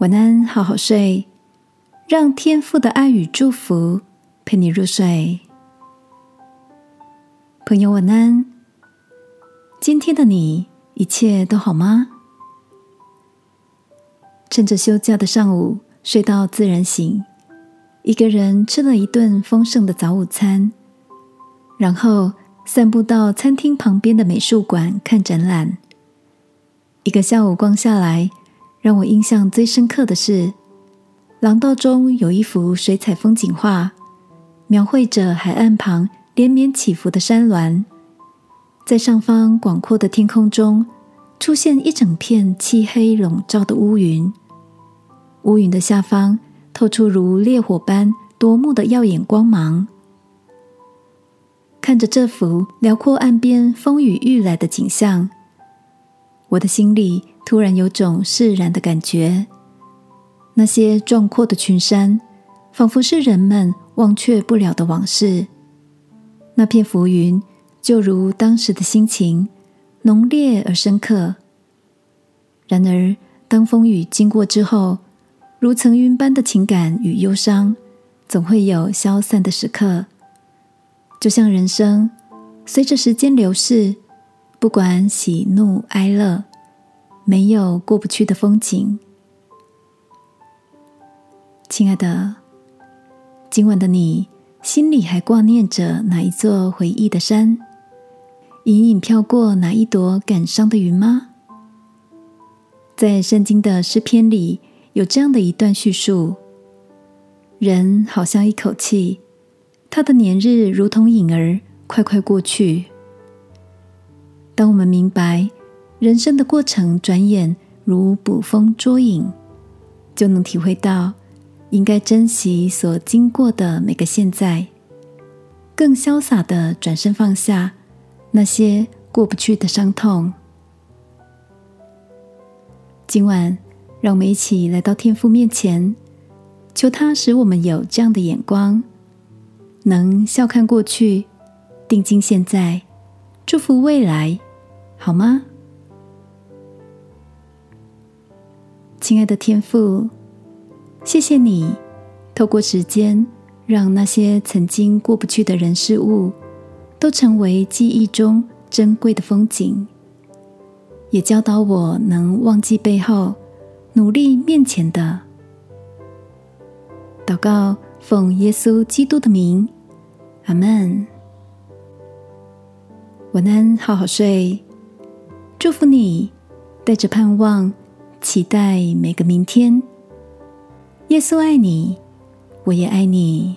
晚安，好好睡，让天父的爱与祝福陪你入睡。朋友，晚安。今天的你一切都好吗？趁着休假的上午，睡到自然醒，一个人吃了一顿丰盛的早午餐，然后散步到餐厅旁边的美术馆看展览。一个下午逛下来。让我印象最深刻的是，廊道中有一幅水彩风景画，描绘着海岸旁连绵起伏的山峦，在上方广阔的天空中出现一整片漆黑笼罩的乌云，乌云的下方透出如烈火般夺目的耀眼光芒。看着这幅辽阔岸边风雨欲来的景象，我的心里。突然有种释然的感觉，那些壮阔的群山，仿佛是人们忘却不了的往事。那片浮云，就如当时的心情，浓烈而深刻。然而，当风雨经过之后，如层云般的情感与忧伤，总会有消散的时刻。就像人生，随着时间流逝，不管喜怒哀乐。没有过不去的风景，亲爱的，今晚的你心里还挂念着哪一座回忆的山？隐隐飘过哪一朵感伤的云吗？在圣经的诗篇里有这样的一段叙述：人好像一口气，他的年日如同影儿，快快过去。当我们明白。人生的过程，转眼如捕风捉影，就能体会到应该珍惜所经过的每个现在，更潇洒的转身放下那些过不去的伤痛。今晚，让我们一起来到天父面前，求他使我们有这样的眼光，能笑看过去，定睛现在，祝福未来，好吗？亲爱的天父，谢谢你透过时间，让那些曾经过不去的人事物，都成为记忆中珍贵的风景，也教导我能忘记背后，努力面前的。祷告，奉耶稣基督的名，阿门。晚安，好好睡。祝福你，带着盼望。期待每个明天。耶稣爱你，我也爱你。